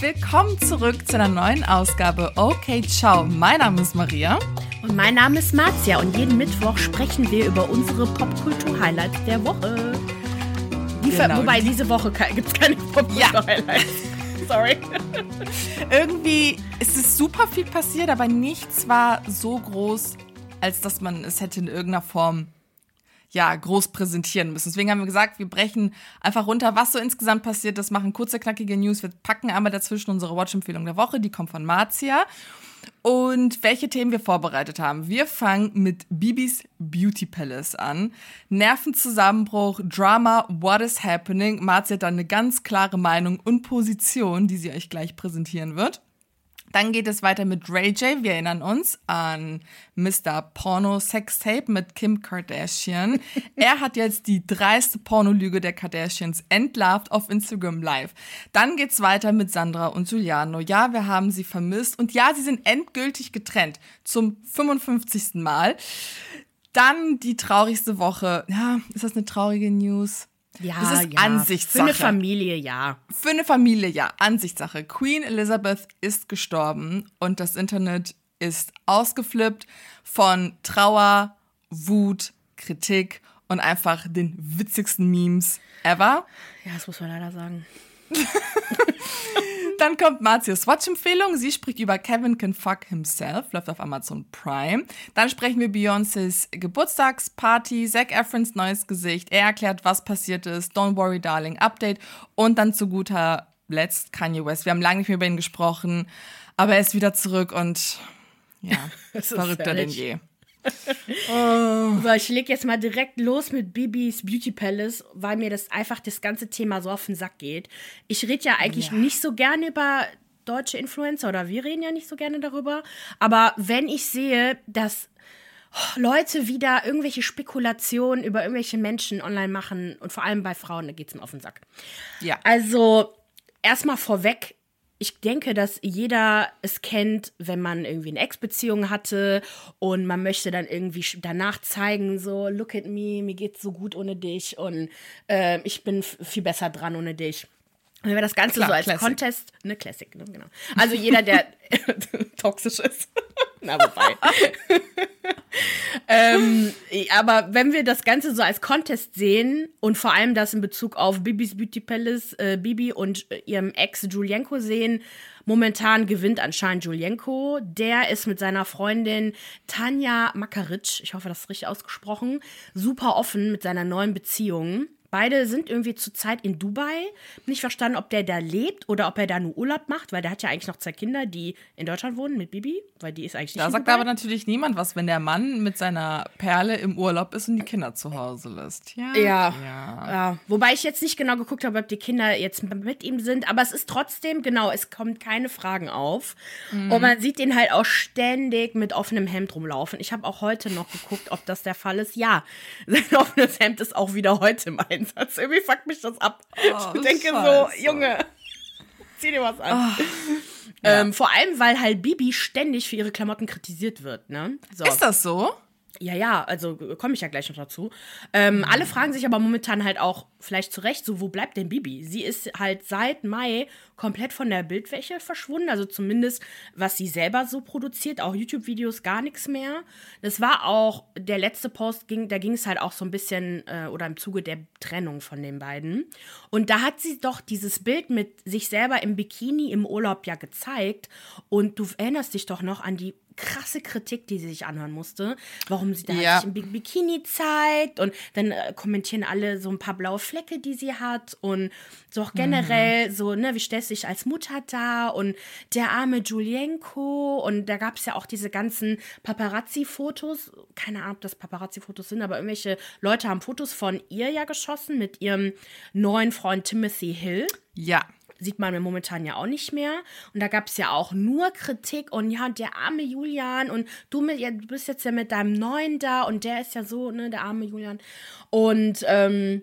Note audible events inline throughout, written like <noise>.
Willkommen zurück zu einer neuen Ausgabe Okay Ciao. Mein Name ist Maria. Und mein Name ist Marzia und jeden Mittwoch sprechen wir über unsere Popkultur-Highlights der Woche. Die genau. Wobei, diese Woche gibt es keine Popkultur-Highlights. Ja. <laughs> Sorry. <laughs> Irgendwie ist es super viel passiert, aber nichts war so groß, als dass man es hätte in irgendeiner Form ja, groß präsentieren müssen. Deswegen haben wir gesagt, wir brechen einfach runter, was so insgesamt passiert ist, machen kurze, knackige News. Wir packen einmal dazwischen unsere Watch-Empfehlung der Woche, die kommt von Marzia. Und welche Themen wir vorbereitet haben. Wir fangen mit Bibis Beauty Palace an. Nervenzusammenbruch, Drama, What is happening? Marzia hat dann eine ganz klare Meinung und Position, die sie euch gleich präsentieren wird. Dann geht es weiter mit Ray J. Wir erinnern uns an Mr. Porno Sextape mit Kim Kardashian. <laughs> er hat jetzt die dreiste Pornolüge der Kardashians entlarvt auf Instagram Live. Dann geht's weiter mit Sandra und Giuliano. Ja, wir haben sie vermisst und ja, sie sind endgültig getrennt zum 55. Mal. Dann die traurigste Woche. Ja, ist das eine traurige News? Ja, das ist ja. Ansichtssache. Für eine Familie, ja. Für eine Familie, ja. Ansichtssache. Queen Elizabeth ist gestorben und das Internet ist ausgeflippt von Trauer, Wut, Kritik und einfach den witzigsten Memes ever. Ja, das muss man leider sagen. <laughs> Dann kommt Marzias Watch-Empfehlung. Sie spricht über Kevin Can Fuck Himself, läuft auf Amazon Prime. Dann sprechen wir Beyoncés Geburtstagsparty, Zac Efrons neues Gesicht. Er erklärt, was passiert ist. Don't Worry Darling Update. Und dann zu guter Letzt Kanye West. Wir haben lange nicht mehr über ihn gesprochen, aber er ist wieder zurück und ja, <laughs> verrückter denn je oh. So, ich leg jetzt mal direkt los mit Bibis Beauty Palace, weil mir das einfach das ganze Thema so auf den Sack geht. Ich rede ja eigentlich ja. nicht so gerne über deutsche Influencer oder wir reden ja nicht so gerne darüber. Aber wenn ich sehe, dass Leute wieder irgendwelche Spekulationen über irgendwelche Menschen online machen und vor allem bei Frauen, da geht es mir auf den Sack. Ja. Also, erstmal vorweg, ich denke, dass jeder es kennt, wenn man irgendwie eine Ex-Beziehung hatte und man möchte dann irgendwie danach zeigen, so, look at me, mir geht's so gut ohne dich und äh, ich bin viel besser dran ohne dich. Wenn wir das Ganze Klar, so als Classic. Contest, ne, Classic, ne, genau. Also jeder, der <laughs> <laughs> toxisch ist. Na, wobei. <laughs> ähm, aber wenn wir das Ganze so als Contest sehen und vor allem das in Bezug auf Bibis Beauty Palace, äh, Bibi und äh, ihrem Ex Julienko sehen, momentan gewinnt anscheinend Julienko. Der ist mit seiner Freundin Tanja Makaric, ich hoffe, das ist richtig ausgesprochen, super offen mit seiner neuen Beziehung. Beide sind irgendwie zurzeit in Dubai. Nicht verstanden, ob der da lebt oder ob er da nur Urlaub macht, weil der hat ja eigentlich noch zwei Kinder, die in Deutschland wohnen mit Bibi, weil die ist eigentlich nicht Da sagt Dubai. aber natürlich niemand was, wenn der Mann mit seiner Perle im Urlaub ist und die Kinder zu Hause lässt. Ja. Ja. ja. ja. Wobei ich jetzt nicht genau geguckt habe, ob die Kinder jetzt mit ihm sind, aber es ist trotzdem, genau, es kommt keine Fragen auf. Mhm. Und man sieht ihn halt auch ständig mit offenem Hemd rumlaufen. Ich habe auch heute noch geguckt, ob das der Fall ist. Ja, <laughs> sein offenes Hemd ist auch wieder heute mein Einsatz. Irgendwie fuckt mich das ab. Oh, ich denke Scheiße. so, Junge, <laughs> zieh dir was an. Oh, ja. ähm, vor allem, weil halt Bibi ständig für ihre Klamotten kritisiert wird, ne? So. Ist das so? Ja, ja, also komme ich ja gleich noch dazu. Ähm, mhm. Alle fragen sich aber momentan halt auch, vielleicht zu Recht, so, wo bleibt denn Bibi? Sie ist halt seit Mai komplett von der Bildfläche verschwunden, also zumindest was sie selber so produziert, auch YouTube-Videos gar nichts mehr. Das war auch der letzte Post, ging, da ging es halt auch so ein bisschen äh, oder im Zuge der Trennung von den beiden. Und da hat sie doch dieses Bild mit sich selber im Bikini im Urlaub ja gezeigt. Und du erinnerst dich doch noch an die krasse Kritik, die sie sich anhören musste, warum sie da ja. sich im Bikini zeigt und dann äh, kommentieren alle so ein paar blaue Flecke, die sie hat und so auch generell mhm. so, ne, wie stellst du dich als Mutter da und der arme Julienko und da gab es ja auch diese ganzen Paparazzi-Fotos, keine Ahnung, ob das Paparazzi-Fotos sind, aber irgendwelche Leute haben Fotos von ihr ja geschossen mit ihrem neuen Freund Timothy Hill. Ja sieht man momentan ja auch nicht mehr. Und da gab es ja auch nur Kritik und ja, der arme Julian und du, mit, ja, du bist jetzt ja mit deinem Neuen da und der ist ja so, ne, der arme Julian. Und ähm,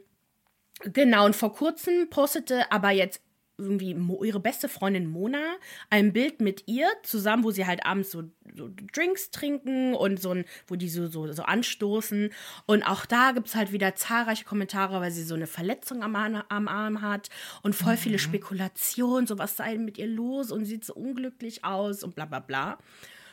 genau, und vor kurzem postete aber jetzt irgendwie Mo, ihre beste Freundin Mona ein Bild mit ihr zusammen, wo sie halt abends so, so Drinks trinken und so ein, wo die so, so, so anstoßen. Und auch da gibt es halt wieder zahlreiche Kommentare, weil sie so eine Verletzung am, am Arm hat und voll viele Spekulationen, so was sei mit ihr los und sieht so unglücklich aus und bla bla bla.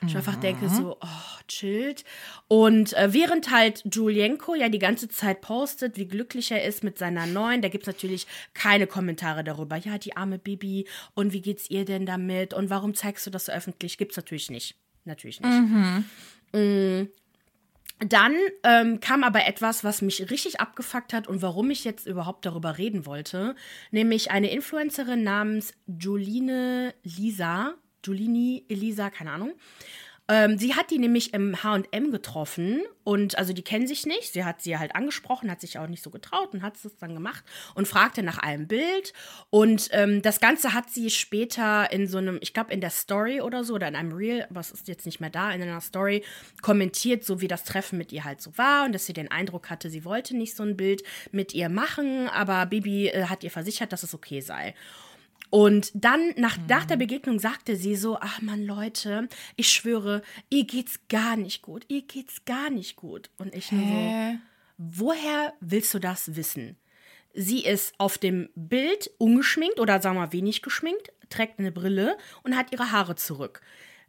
Ich einfach denke so, oh, chillt. Und äh, während halt Julienko ja die ganze Zeit postet, wie glücklich er ist mit seiner neuen, da gibt es natürlich keine Kommentare darüber. Ja, die arme Bibi und wie geht's ihr denn damit und warum zeigst du das so öffentlich? Gibt's natürlich nicht. Natürlich nicht. Mhm. Mm. Dann ähm, kam aber etwas, was mich richtig abgefuckt hat und warum ich jetzt überhaupt darüber reden wollte, nämlich eine Influencerin namens Joline Lisa Giulini, Elisa, keine Ahnung. Ähm, sie hat die nämlich im HM getroffen und also die kennen sich nicht. Sie hat sie halt angesprochen, hat sich auch nicht so getraut und hat es dann gemacht und fragte nach einem Bild. Und ähm, das Ganze hat sie später in so einem, ich glaube in der Story oder so oder in einem Reel, was ist jetzt nicht mehr da, in einer Story kommentiert, so wie das Treffen mit ihr halt so war und dass sie den Eindruck hatte, sie wollte nicht so ein Bild mit ihr machen, aber Bibi äh, hat ihr versichert, dass es okay sei. Und dann, nach, mhm. nach der Begegnung, sagte sie so: Ach man, Leute, ich schwöre, ihr geht's gar nicht gut. Ihr geht's gar nicht gut. Und ich nur so: Woher willst du das wissen? Sie ist auf dem Bild ungeschminkt oder sagen wir mal wenig geschminkt, trägt eine Brille und hat ihre Haare zurück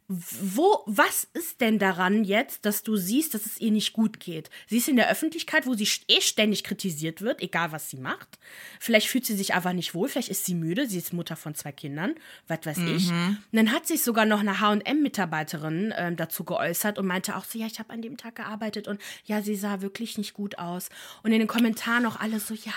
wo, was ist denn daran jetzt, dass du siehst, dass es ihr nicht gut geht? Sie ist in der Öffentlichkeit, wo sie eh ständig kritisiert wird, egal was sie macht. Vielleicht fühlt sie sich einfach nicht wohl, vielleicht ist sie müde, sie ist Mutter von zwei Kindern, was weiß mhm. ich. Und dann hat sich sogar noch eine HM-Mitarbeiterin äh, dazu geäußert und meinte auch so, ja, ich habe an dem Tag gearbeitet und ja, sie sah wirklich nicht gut aus. Und in den Kommentaren auch alle so, ja,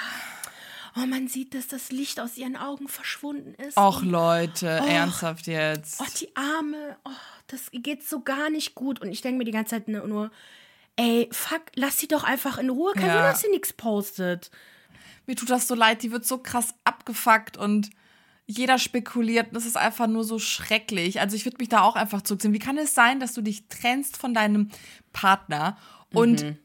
oh, man sieht, dass das Licht aus ihren Augen verschwunden ist. Och, Leute, oh, ernsthaft jetzt. Oh, die Arme, oh, das geht so gar nicht gut. Und ich denke mir die ganze Zeit nur, ey, fuck, lass sie doch einfach in Ruhe. Kein ja. Wunder, dass sie nichts postet. Mir tut das so leid, die wird so krass abgefuckt und jeder spekuliert. Das ist einfach nur so schrecklich. Also ich würde mich da auch einfach zurückziehen. Wie kann es sein, dass du dich trennst von deinem Partner und mhm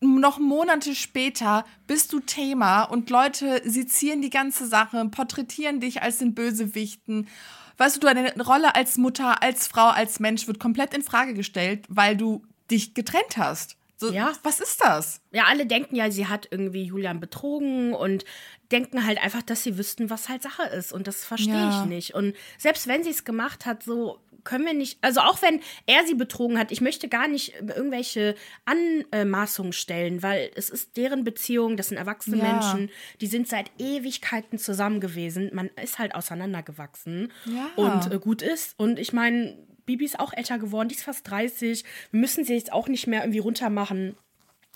noch Monate später bist du Thema und Leute sezieren die ganze Sache, porträtieren dich als den Bösewichten. Weißt du, deine Rolle als Mutter, als Frau, als Mensch wird komplett in Frage gestellt, weil du dich getrennt hast. So, ja. Was ist das? Ja, alle denken ja, sie hat irgendwie Julian betrogen und denken halt einfach, dass sie wüssten, was halt Sache ist. Und das verstehe ja. ich nicht. Und selbst wenn sie es gemacht hat, so können wir nicht, also auch wenn er sie betrogen hat, ich möchte gar nicht irgendwelche Anmaßungen stellen, weil es ist deren Beziehung, das sind erwachsene ja. Menschen, die sind seit Ewigkeiten zusammen gewesen. Man ist halt auseinandergewachsen ja. und äh, gut ist. Und ich meine, Bibi ist auch älter geworden, die ist fast 30. Wir müssen sie jetzt auch nicht mehr irgendwie runtermachen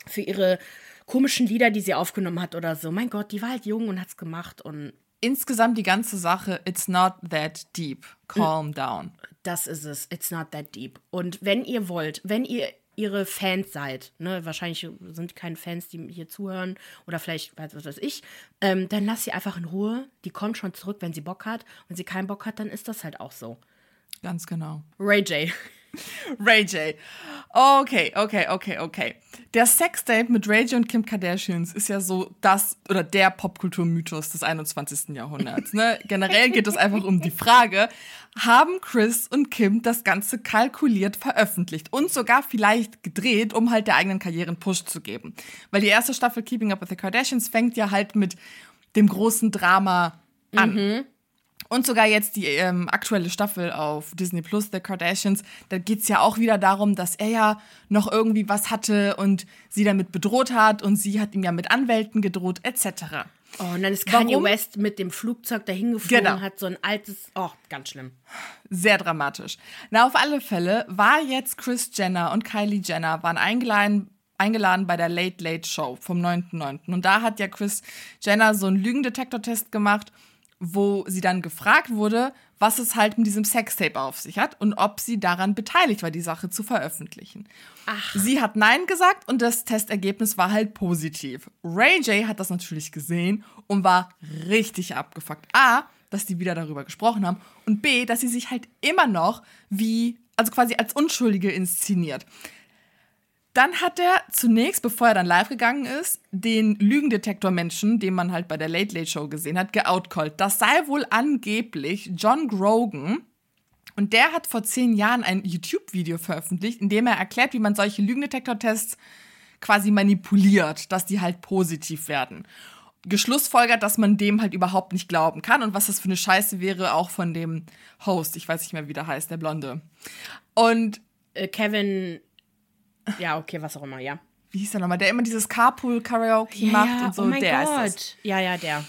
für ihre komischen Lieder, die sie aufgenommen hat oder so. Mein Gott, die war halt jung und hat's gemacht und insgesamt die ganze Sache, it's not that deep. Calm down. Das ist es. It's not that deep. Und wenn ihr wollt, wenn ihr ihre Fans seid, ne, wahrscheinlich sind keine Fans, die hier zuhören oder vielleicht, was weiß ich, ähm, dann lasst sie einfach in Ruhe. Die kommt schon zurück, wenn sie Bock hat. Wenn sie keinen Bock hat, dann ist das halt auch so. Ganz genau. Ray J. <laughs> Ray J. Okay, okay, okay, okay. Der Sextape mit Ray J und Kim Kardashians ist ja so das oder der Popkulturmythos des 21. Jahrhunderts. Ne? <laughs> Generell geht es einfach um die Frage, haben Chris und Kim das Ganze kalkuliert veröffentlicht und sogar vielleicht gedreht, um halt der eigenen Karriere einen Push zu geben. Weil die erste Staffel Keeping Up with the Kardashians fängt ja halt mit dem großen Drama an. Mhm. Und sogar jetzt die ähm, aktuelle Staffel auf Disney Plus, The Kardashians, da geht es ja auch wieder darum, dass er ja noch irgendwie was hatte und sie damit bedroht hat und sie hat ihm ja mit Anwälten gedroht, etc. Oh, und dann ist Kanye Warum? West mit dem Flugzeug dahin geflogen, genau. hat so ein altes, oh, ganz schlimm. Sehr dramatisch. Na, auf alle Fälle war jetzt Chris Jenner und Kylie Jenner waren eingeladen eingeladen bei der Late Late Show vom 9.9. Und da hat ja Chris Jenner so einen Lügendetektor-Test gemacht wo sie dann gefragt wurde, was es halt mit diesem Sextape auf sich hat und ob sie daran beteiligt war, die Sache zu veröffentlichen. Ach. Sie hat Nein gesagt und das Testergebnis war halt positiv. Ray J hat das natürlich gesehen und war richtig abgefuckt. A, dass die wieder darüber gesprochen haben und B, dass sie sich halt immer noch wie, also quasi als Unschuldige inszeniert. Dann hat er zunächst, bevor er dann live gegangen ist, den Lügendetektor-Menschen, den man halt bei der Late Late Show gesehen hat, geoutcallt. Das sei wohl angeblich John Grogan. Und der hat vor zehn Jahren ein YouTube-Video veröffentlicht, in dem er erklärt, wie man solche Lügendetektor-Tests quasi manipuliert, dass die halt positiv werden. Geschlussfolgert, dass man dem halt überhaupt nicht glauben kann und was das für eine Scheiße wäre, auch von dem Host. Ich weiß nicht mehr, wie der heißt, der Blonde. Und Äh, Kevin. Ja, okay, was auch immer, ja. wie hieß der nochmal? Der immer dieses Carpool-Karaoke macht und so. oh mein der Gott. ist es. Ja, ja, der.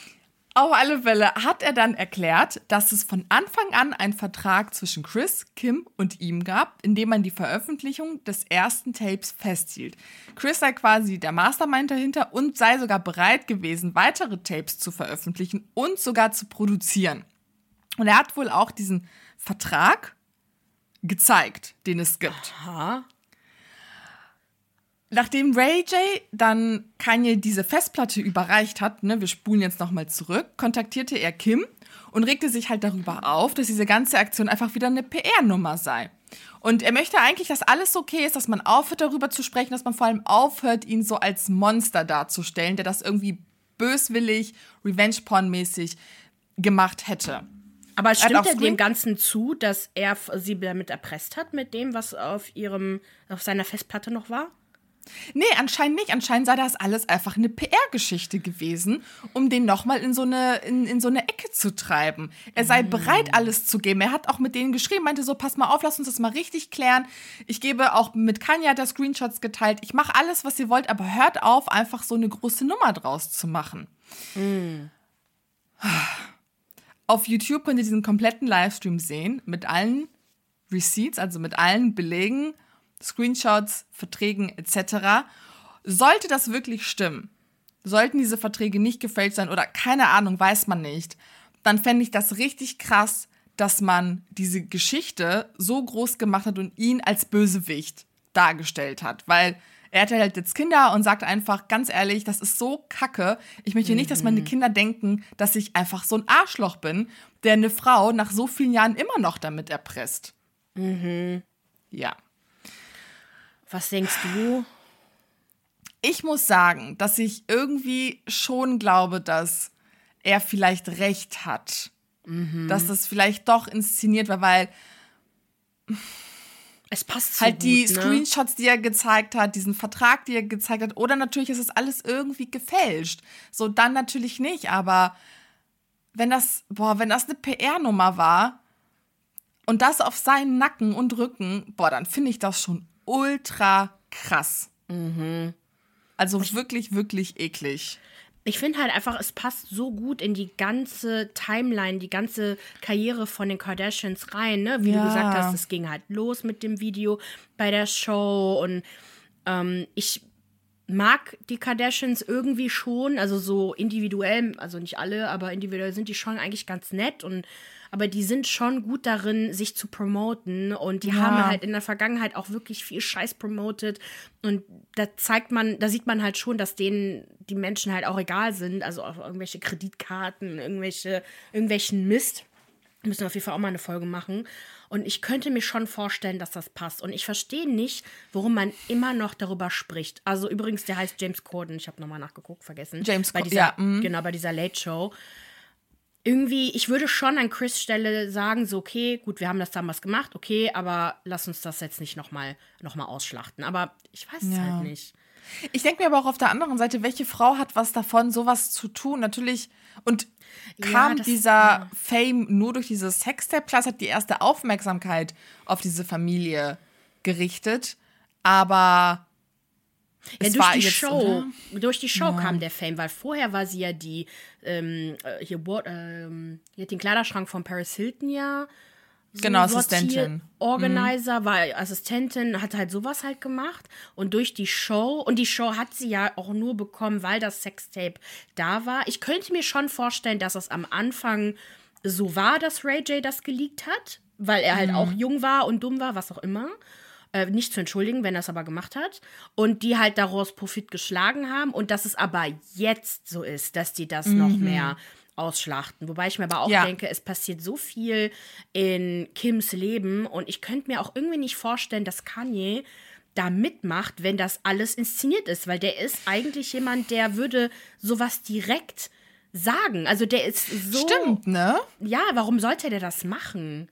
Auf alle Fälle hat er dann erklärt, dass es von Anfang an einen Vertrag zwischen Chris, Kim und ihm gab, in dem man die Veröffentlichung des ersten Tapes festhielt. Chris sei quasi der Mastermind dahinter und sei sogar bereit gewesen, weitere Tapes zu veröffentlichen und sogar zu produzieren. Und er hat wohl auch diesen Vertrag gezeigt, den es gibt. Ha? Nachdem Ray J dann Kanye diese Festplatte überreicht hat, ne, wir spulen jetzt nochmal zurück, kontaktierte er Kim und regte sich halt darüber auf, dass diese ganze Aktion einfach wieder eine PR-Nummer sei. Und er möchte eigentlich, dass alles okay ist, dass man aufhört, darüber zu sprechen, dass man vor allem aufhört, ihn so als Monster darzustellen, der das irgendwie böswillig, Revenge-Porn-mäßig gemacht hätte. Aber stimmt er dem Ganzen zu, dass er sie damit erpresst hat, mit dem, was auf ihrem, auf seiner Festplatte noch war? Nee, anscheinend nicht. Anscheinend sei das alles einfach eine PR-Geschichte gewesen, um den nochmal in, so eine, in, in so eine Ecke zu treiben. Er sei bereit, alles zu geben. Er hat auch mit denen geschrieben, meinte so, pass mal auf, lass uns das mal richtig klären. Ich gebe auch mit Kanye er Screenshots geteilt. Ich mache alles, was ihr wollt, aber hört auf, einfach so eine große Nummer draus zu machen. Auf YouTube könnt ihr diesen kompletten Livestream sehen, mit allen Receipts, also mit allen Belegen, Screenshots, Verträgen etc. Sollte das wirklich stimmen, sollten diese Verträge nicht gefälscht sein oder keine Ahnung, weiß man nicht, dann fände ich das richtig krass, dass man diese Geschichte so groß gemacht hat und ihn als Bösewicht dargestellt hat, weil er hatte halt jetzt Kinder und sagt einfach ganz ehrlich, das ist so kacke. Ich möchte nicht, dass meine Kinder denken, dass ich einfach so ein Arschloch bin, der eine Frau nach so vielen Jahren immer noch damit erpresst. Ja. Was denkst du? Ich muss sagen, dass ich irgendwie schon glaube, dass er vielleicht recht hat. Dass das vielleicht doch inszeniert war, weil Es passt so halt gut, die ne? Screenshots, die er gezeigt hat, diesen Vertrag, die er gezeigt hat, oder natürlich ist es alles irgendwie gefälscht. So, dann natürlich nicht, aber wenn das, boah, wenn das eine PR-Nummer war und das auf seinen Nacken und Rücken, boah, dann finde ich das schon ultra krass. Mhm. Also wirklich, wirklich eklig. Ich finde halt einfach, es passt so gut in die ganze Timeline, die ganze Karriere von den Kardashians rein, ne? Wie Ja. du gesagt hast, es ging halt los mit dem Video bei der Show und ähm, ich mag die Kardashians irgendwie schon, also so individuell, also nicht alle, aber individuell sind die schon eigentlich ganz nett und aber die sind schon gut darin, sich zu promoten und die Ja. haben halt in der Vergangenheit auch wirklich viel Scheiß promotet und da zeigt man, da sieht man halt schon, dass denen die Menschen halt auch egal sind, also auf irgendwelche Kreditkarten, irgendwelche, irgendwelchen Mist. Müssen wir auf jeden Fall auch mal eine Folge machen. Und ich könnte mir schon vorstellen, dass das passt. Und ich verstehe nicht, warum man immer noch darüber spricht. Also übrigens, der heißt James Corden. Ich habe nochmal nachgeguckt, vergessen. James bei Cor- dieser, ja, mhm. Genau, bei dieser Late Show. Irgendwie, ich würde schon an Chris Stelle sagen, so, okay, gut, wir haben das damals gemacht, okay, aber lass uns das jetzt nicht nochmal noch mal ausschlachten. Aber ich weiß es Ja. halt nicht. Ich denke mir aber auch auf der anderen Seite, welche Frau hat was davon, sowas zu tun? Natürlich. Und Ja, kam das- dieser ja. Fame nur durch dieses Sextape? Klar, hat die erste Aufmerksamkeit auf diese Familie gerichtet. Aber Ja, durch die jetzt, Show, oder? durch die Show kam der Fame, weil vorher war sie ja die, ähm, äh, hier, ähm, die hat den Kleiderschrank von Paris Hilton ja. So Genau. Assistentin. Organizer, war Assistentin, hat halt sowas halt gemacht. Und durch die Show, und die Show hat sie ja auch nur bekommen, weil das Sextape da war. Ich könnte mir schon vorstellen, dass es am Anfang so war, dass Ray J das geleakt hat, weil er halt auch jung war und dumm war, was auch immer. Äh, nicht zu entschuldigen, wenn er es aber gemacht hat. Und die halt daraus Profit geschlagen haben. Und dass es aber jetzt so ist, dass die das noch mehr ausschlachten. Wobei ich mir aber auch Ja. denke, es passiert so viel in Kims Leben. Und ich könnte mir auch irgendwie nicht vorstellen, dass Kanye da mitmacht, wenn das alles inszeniert ist, weil der ist eigentlich jemand, der würde sowas direkt sagen. Also der ist so. Stimmt, ne? Ja, warum sollte der das machen?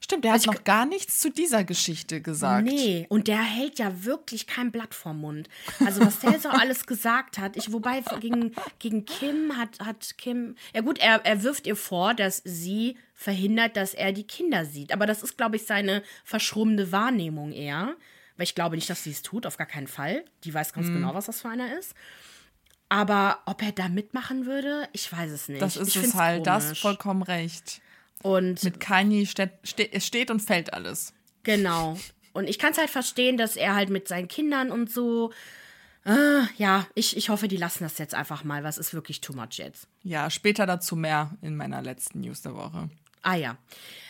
Stimmt, der hat noch gar nichts zu dieser Geschichte gesagt. Nee, und der hält ja wirklich kein Blatt vorm Mund. Also, was der so alles gesagt hat, ich, wobei gegen, gegen Kim hat, hat Kim, ja gut, er, er wirft ihr vor, dass sie verhindert, dass er die Kinder sieht. Aber das ist, glaube ich, seine verschrumpfende Wahrnehmung eher. Weil ich glaube nicht, dass sie es tut, auf gar keinen Fall. Die weiß ganz genau, was das für einer ist. Aber ob er da mitmachen würde, ich weiß es nicht. Das ist ich es halt, das komisch. vollkommen recht. Und Mit Kanye steht, steht, und fällt alles. Genau. Und ich kann es halt verstehen, dass er halt mit seinen Kindern und so. Äh, ja, ich, ich hoffe, die lassen das jetzt einfach mal, was ist wirklich too much jetzt. Ja, später dazu mehr in meiner letzten News der Woche. Ah ja.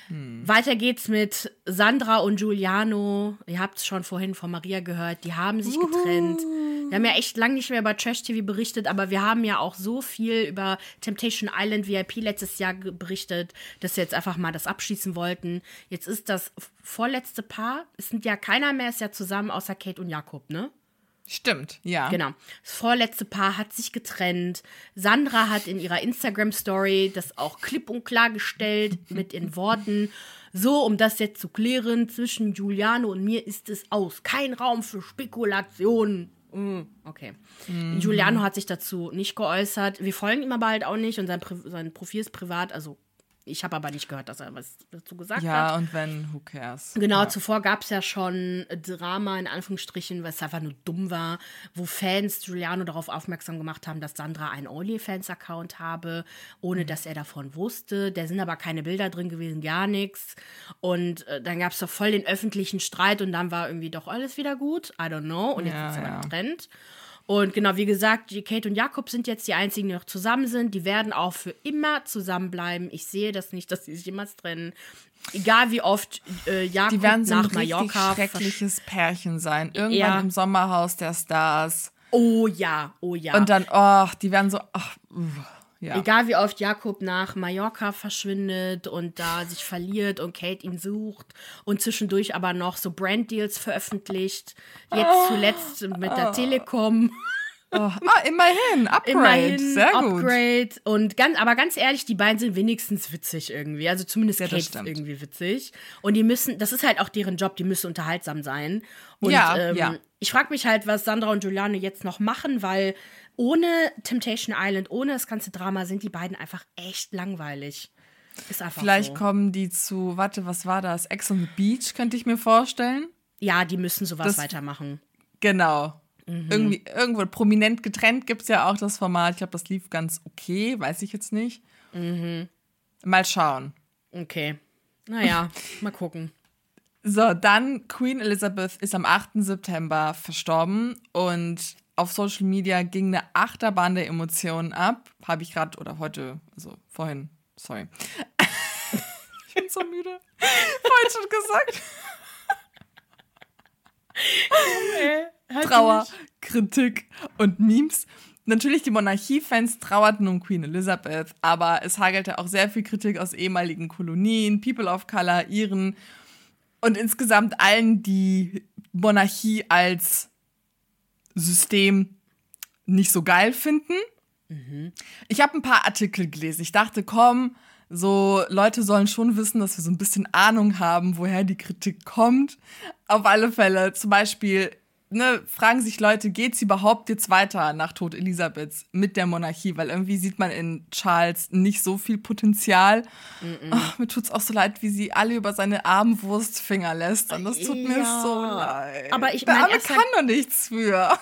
Weiter geht's mit Sandra und Giuliano. Ihr habt es schon vorhin von Maria gehört. Die haben sich getrennt. Wir haben ja echt lange nicht mehr über Trash TV berichtet, aber wir haben ja auch so viel über Temptation Island VIP letztes Jahr berichtet, dass wir jetzt einfach mal das abschließen wollten. Jetzt ist das vorletzte Paar. Es sind ja keiner mehr, ist ja zusammen außer Kate und Jakob, ne? Stimmt, ja. Genau. Das vorletzte Paar hat sich getrennt. Sandra hat in ihrer Instagram-Story das auch klipp und klar gestellt <laughs> mit den Worten. So, um das jetzt zu klären, zwischen Giuliano und mir ist es aus. Kein Raum für Spekulationen. Mm, Okay. Giuliano hat sich dazu nicht geäußert. Wir folgen ihm aber halt auch nicht und sein, Pri sein Profil ist privat. Also, ich habe aber nicht gehört, dass er was dazu gesagt hat. Ja, und wenn, who cares? Genau, Ja. zuvor gab es ja schon Drama in Anführungsstrichen, was einfach nur dumm war, wo Fans Giuliano darauf aufmerksam gemacht haben, dass Sandra einen OnlyFans-Account habe, ohne Mhm. dass er davon wusste. Da sind aber keine Bilder drin gewesen, gar nichts. Und äh, dann gab es doch voll den öffentlichen Streit und dann war irgendwie doch alles wieder gut. I don't know. Und jetzt Ja, ist er ja. getrennt. Und genau, wie gesagt, Kate und Jakob sind jetzt die einzigen, die noch zusammen sind. Die werden auch für immer zusammenbleiben. Ich sehe das nicht, <laughs> dass sie sich jemals trennen. Egal wie oft äh, Jakob Die werden so ein nach richtig Mallorca schreckliches Pärchen sein. Irgendwann Ja. im Sommerhaus der Stars. Oh ja, oh ja. Und dann, oh, die werden so, ach, ja. Egal wie oft Jakob nach Mallorca verschwindet und da sich verliert und Kate ihn sucht und zwischendurch aber noch so Branddeals veröffentlicht. Jetzt zuletzt mit der Telekom. Oh, ah, immerhin, Upgrade, Immerhin sehr gut. Upgrade. Und ganz, aber ganz ehrlich, die beiden sind wenigstens witzig irgendwie. Also zumindest Ja, Kate ist irgendwie witzig. Und die müssen, das ist halt auch deren Job, die müssen unterhaltsam sein. Und Ja, ähm, ja. ich frage mich halt, was Sandra und Giuliano jetzt noch machen, weil ohne Temptation Island, ohne das ganze Drama sind die beiden einfach echt langweilig. Ist einfach Vielleicht so. kommen die zu, warte, was war das? Ex on the Beach, könnte ich mir vorstellen. Ja, die müssen sowas Das- weitermachen. Genau. Mhm. Irgendwie, irgendwo prominent getrennt gibt es ja auch das Format. Ich glaube, das lief ganz okay, weiß ich jetzt nicht. Mhm. Mal schauen. Okay. Naja, <laughs> mal gucken. So, dann Queen Elizabeth ist am 8. September verstorben und auf Social Media ging eine Achterbahn der Emotionen ab. Habe ich gerade oder heute, also vorhin, sorry. <laughs> ich bin so müde. Vorhin schon gesagt. Trauer, Kritik und Memes. Natürlich, die Monarchie-Fans trauerten um Queen Elizabeth, aber es hagelte auch sehr viel Kritik aus ehemaligen Kolonien, People of Color, Iren und insgesamt allen, die Monarchie als System nicht so geil finden. Ich habe ein paar Artikel gelesen. Ich dachte, komm, so Leute sollen schon wissen, dass wir so ein bisschen Ahnung haben, woher die Kritik kommt. Auf alle Fälle, zum Beispiel, ne, fragen sich Leute, geht's überhaupt jetzt weiter nach Tod Elisabeths mit der Monarchie? Weil irgendwie sieht man in Charles nicht so viel Potenzial. Ach, mir tut's auch so leid, wie sie alle über seine armen Wurstfinger lässt. Und das tut mir Ja. so leid. Aber ich- Der mein Arme erster- kann doch nichts für.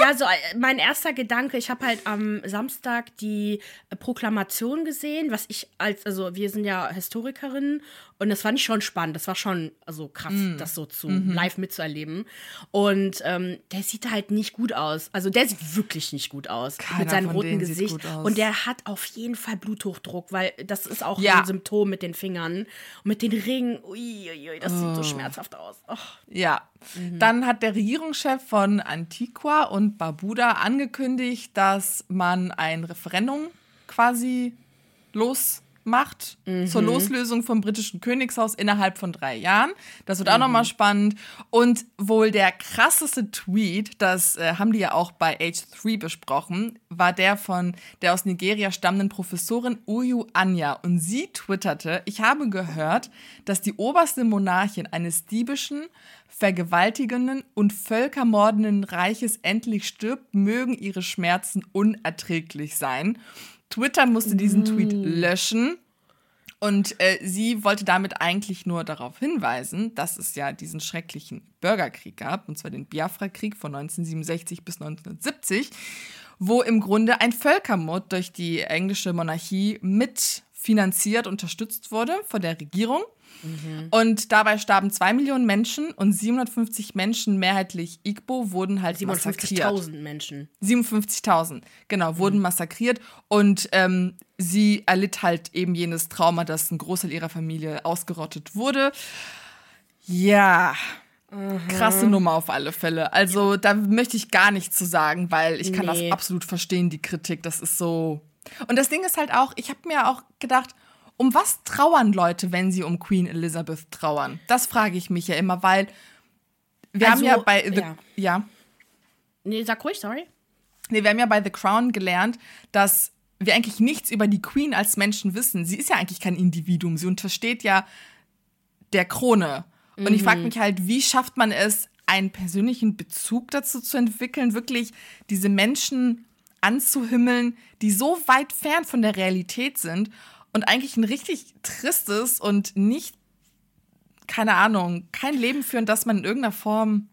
Ja, so äh, mein erster Gedanke, ich habe halt am Samstag die äh, Proklamation gesehen, was ich als, also wir sind ja Historikerinnen und das fand ich schon spannend. Das war schon also krass, Mm. das so zu Mhm. live mitzuerleben. Und ähm, der sieht halt nicht gut aus. Also der sieht wirklich nicht gut aus Keiner mit seinem roten sieht Gesicht. Und der hat auf jeden Fall Bluthochdruck, weil das ist auch Ja. ein Symptom mit den Fingern. Und mit den Ringen, ui, ui, ui, das sieht Oh. so schmerzhaft aus. Och. Ja. Dann hat der Regierungschef von Antigua und Barbuda angekündigt, dass man ein Referendum quasi macht zur Loslösung vom britischen Königshaus innerhalb von drei Jahren. Das wird auch nochmal spannend. Und wohl der krasseste Tweet, das äh, haben die ja auch bei Age 3 besprochen, war der von der aus Nigeria stammenden Professorin Uyu Anya. Und sie twitterte, ich habe gehört, dass die oberste Monarchin eines diebischen, vergewaltigenden und völkermordenden Reiches endlich stirbt, mögen ihre Schmerzen unerträglich sein. Twitter musste diesen Tweet löschen. Und äh, sie wollte damit eigentlich nur darauf hinweisen, dass es ja diesen schrecklichen Bürgerkrieg gab, und zwar den Biafra-Krieg von 1967 bis 1970, wo im Grunde ein Völkermord durch die englische Monarchie mitfinanziert, unterstützt wurde von der Regierung. Und dabei starben zwei Millionen Menschen und 750 Menschen, mehrheitlich Igbo, wurden halt massakriert. 57.000 Menschen. 57.000, genau, wurden massakriert und ähm, sie erlitt halt eben jenes Trauma, dass ein Großteil ihrer Familie ausgerottet wurde. Ja, krasse Nummer auf alle Fälle. Also da möchte ich gar nichts zu sagen, weil ich kann Nee. das absolut verstehen, die Kritik. Das ist so. Und das Ding ist halt auch, ich habe mir auch gedacht, um was trauern Leute, wenn sie um Queen Elizabeth trauern? Das frage ich mich ja immer, weil wir Also, haben ja bei The, ja. ja Nee, sag ruhig, sorry. Nee, wir haben ja bei The Crown gelernt, dass wir eigentlich nichts über die Queen als Menschen wissen. Sie ist ja eigentlich kein Individuum. Sie untersteht ja der Krone. Und ich frage mich halt, wie schafft man es, einen persönlichen Bezug dazu zu entwickeln, wirklich diese Menschen anzuhimmeln, die so weit fern von der Realität sind und eigentlich ein richtig tristes und nicht, keine Ahnung, kein Leben führen, das man in irgendeiner Form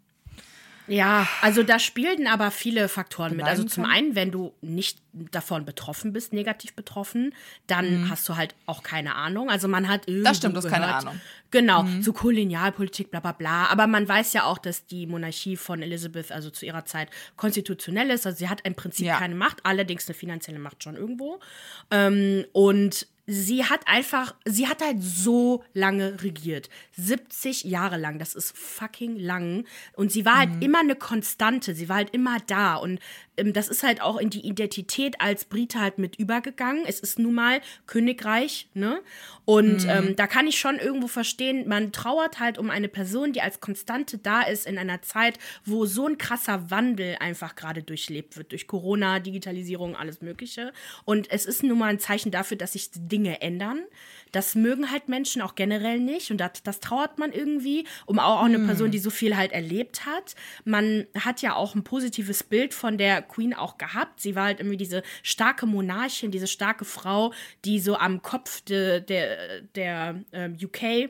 Ja, also da spielten aber viele Faktoren mit. Also zum einen, wenn du nicht davon betroffen bist, negativ betroffen, dann hast du halt auch keine Ahnung. Also man hat irgendwo Mhm. stimmt, du hast keine Ahnung. Mhm. Genau, so Kolonialpolitik, bla bla bla. Aber man weiß ja auch, dass die Monarchie von Elizabeth, also zu ihrer Zeit, konstitutionell ist. Also sie hat im Prinzip Ja. keine Macht, allerdings eine finanzielle Macht schon irgendwo. Ähm, und sie hat einfach, sie hat halt so lange regiert. 70 Jahre lang, das ist fucking lang. Und sie war halt immer eine Konstante, sie war halt immer da. Und ähm, das ist halt auch in die Identität als Brite halt mit übergegangen. Es ist nun mal Königreich, ne? Und ähm, da kann ich schon irgendwo verstehen, man trauert halt um eine Person, die als Konstante da ist in einer Zeit, wo so ein krasser Wandel einfach gerade durchlebt wird, durch Corona, Digitalisierung, alles Mögliche. Und es ist nun mal ein Zeichen dafür, dass sich Dinge ändern. Das mögen halt Menschen auch generell nicht und das, das trauert man irgendwie, um auch, auch eine Person, die so viel halt erlebt hat. Man hat ja auch ein positives Bild von der Queen auch gehabt. Sie war halt irgendwie diese starke Monarchin, diese starke Frau, die so am Kopf de, der, der ähm, UK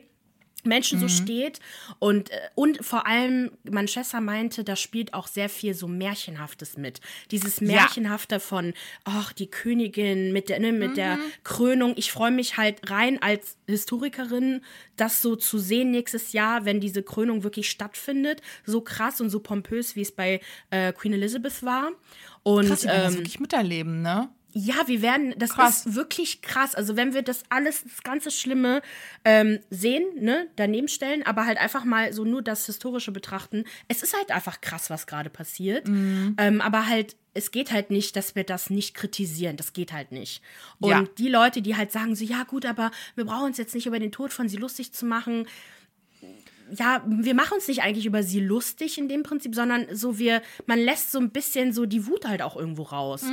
Menschen so steht und äh, und vor allem Manchester meinte, da spielt auch sehr viel so märchenhaftes mit. Dieses märchenhafte von ach die Königin mit der ne, mit der Krönung. Ich freue mich halt rein als Historikerin, das so zu sehen nächstes Jahr, wenn diese Krönung wirklich stattfindet, so krass und so pompös, wie es bei äh, Queen Elizabeth war. Und krass, wir werden das ähm, wirklich miterleben, ne? Ja, wir werden, das Krass. ist wirklich krass. Also wenn wir das alles, das ganze Schlimme ähm, sehen, ne, daneben stellen, aber halt einfach mal so nur das Historische betrachten, es ist halt einfach krass, was gerade passiert. Mhm. Ähm, aber halt, es geht halt nicht, dass wir das nicht kritisieren. Das geht halt nicht. Und Ja. die Leute, die halt sagen so, ja gut, aber wir brauchen uns jetzt nicht über den Tod von sie lustig zu machen, ja, wir machen uns nicht eigentlich über sie lustig in dem Prinzip, sondern so wir, man lässt so ein bisschen so die Wut halt auch irgendwo raus.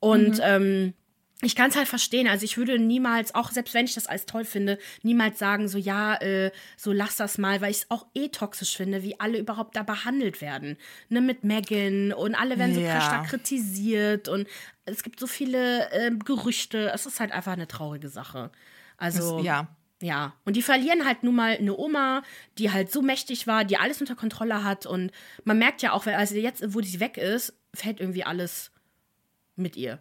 Und ähm, ich kann es halt verstehen. Also ich würde niemals, auch selbst wenn ich das alles toll finde, niemals sagen, so ja, äh, so lass das mal, weil ich es auch eh toxisch finde, wie alle überhaupt da behandelt werden. Ne, mit Megan und alle werden so Ja. stark kritisiert und es gibt so viele ähm, Gerüchte. Es ist halt einfach eine traurige Sache. Also Das- ja. Ja, und die verlieren halt nun mal eine Oma, die halt so mächtig war, die alles unter Kontrolle hat. Und man merkt ja auch, weil- also jetzt, wo sie weg ist, fällt irgendwie alles mit ihr.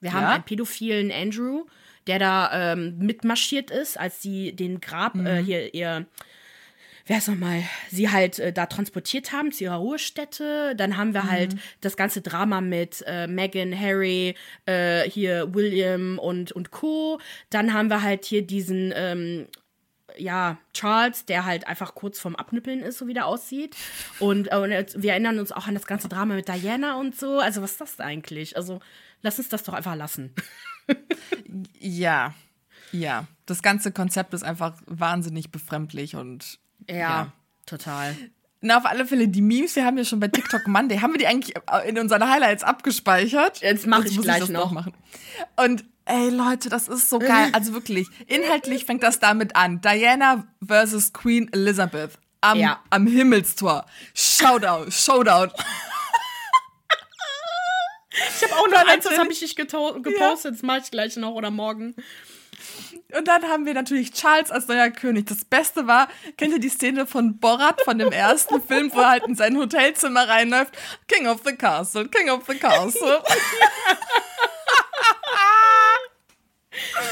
Wir haben Ja? einen pädophilen Andrew, der da ähm, mitmarschiert ist, als sie den Grab, äh, hier ihr, wer ist nochmal, sie halt äh, da transportiert haben zu ihrer Ruhestätte. Dann haben wir halt das ganze Drama mit äh, Meghan, Harry, äh, hier William und, und Co. Dann haben wir halt hier diesen, ähm, ja, Charles, der halt einfach kurz vorm Abnippeln ist, so wie der aussieht. Und, äh, und wir erinnern uns auch an das ganze Drama mit Diana und so. Also, was ist das eigentlich? Also, Lass uns das doch einfach lassen. <laughs> Ja, ja. Das ganze Konzept ist einfach wahnsinnig befremdlich und Ja, Ja. total. Na, auf alle Fälle, die Memes, wir haben ja schon bei TikTok Monday, haben wir die eigentlich in unseren Highlights abgespeichert? Jetzt mach Jetzt ich muss gleich das noch. machen. Und ey, Leute, das ist so geil. Also wirklich, inhaltlich fängt das damit an. Diana versus Queen Elizabeth am, Ja. am Himmelstor. Showdown, Showdown. Ich habe auch noch eins, das habe ich nicht gepostet. Das mache ich gleich noch oder morgen. Und dann haben wir natürlich Charles als neuer König. Das Beste war, kennt ihr die Szene von Borat von dem ersten Film, wo er halt in sein Hotelzimmer reinläuft? King of the Castle, King of the Castle. <laughs>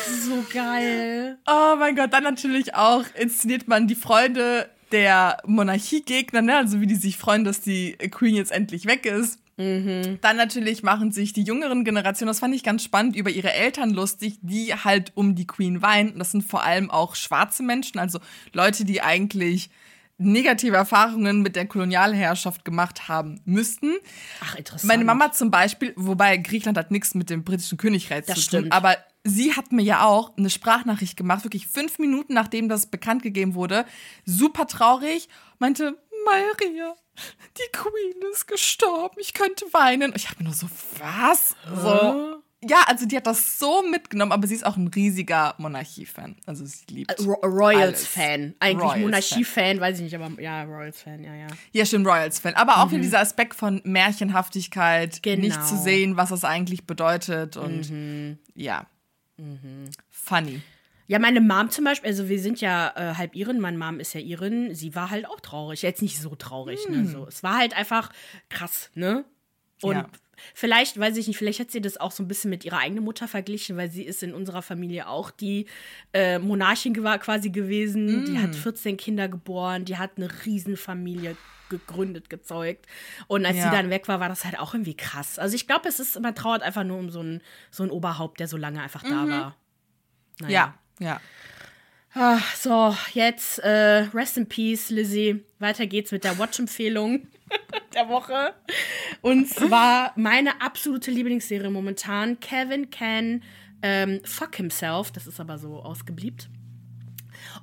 So geil. Oh mein Gott, dann natürlich auch inszeniert man die Freunde der Monarchiegegner, ne? also wie die sich freuen, dass die Queen jetzt endlich weg ist. Dann natürlich machen sich die jüngeren Generationen, das fand ich ganz spannend, über ihre Eltern lustig, die halt um die Queen weinen. Das sind vor allem auch schwarze Menschen, also Leute, die eigentlich negative Erfahrungen mit der Kolonialherrschaft gemacht haben müssten. Ach, interessant. Meine Mama zum Beispiel, wobei Griechenland hat nichts mit dem britischen Königreich Das zu tun, stimmt. aber sie hat mir ja auch eine Sprachnachricht gemacht, wirklich fünf Minuten nachdem das bekannt gegeben wurde, super traurig, meinte, Maria, die Queen ist gestorben, ich könnte weinen. Und ich habe mir nur so, was? So. Ja, also die hat das so mitgenommen, aber sie ist auch ein riesiger Monarchie-Fan. Also sie liebt Ro alles. Royals-Fan. Eigentlich. Monarchie-Fan, weiß ich nicht, aber ja, Royals-Fan, ja, ja. Ja, stimmt, Royals-Fan. Aber auch wieder dieser Aspekt von Märchenhaftigkeit, Mhm. Genau. Mhm. nicht zu sehen, was das eigentlich bedeutet und ja. Funny. Ja, meine Mom zum Beispiel, also wir sind ja äh, halb Iren, meine Mom ist ja Iren, sie war halt auch traurig. Jetzt nicht so traurig, ne? So. Es war halt einfach krass, ne? Und Ja. vielleicht, weiß ich nicht, vielleicht hat sie das auch so ein bisschen mit ihrer eigenen Mutter verglichen, weil sie ist in unserer Familie auch die äh, Monarchin quasi gewesen. Die hat 14 Kinder geboren, die hat eine Riesenfamilie gegründet, gezeugt. Und als Ja. sie dann weg war, war das halt auch irgendwie krass. Also ich glaube, es ist, man trauert einfach nur um so ein, so ein Oberhaupt, der so lange einfach da war. Naja. Ja, ja. Ah, so, jetzt äh, Rest in Peace, Lizzie. Weiter geht's mit der Watch-Empfehlung <laughs> der Woche. Und zwar meine absolute Lieblingsserie momentan, Kevin Can ähm, Fuck Himself. Das ist aber so ausgebliebt.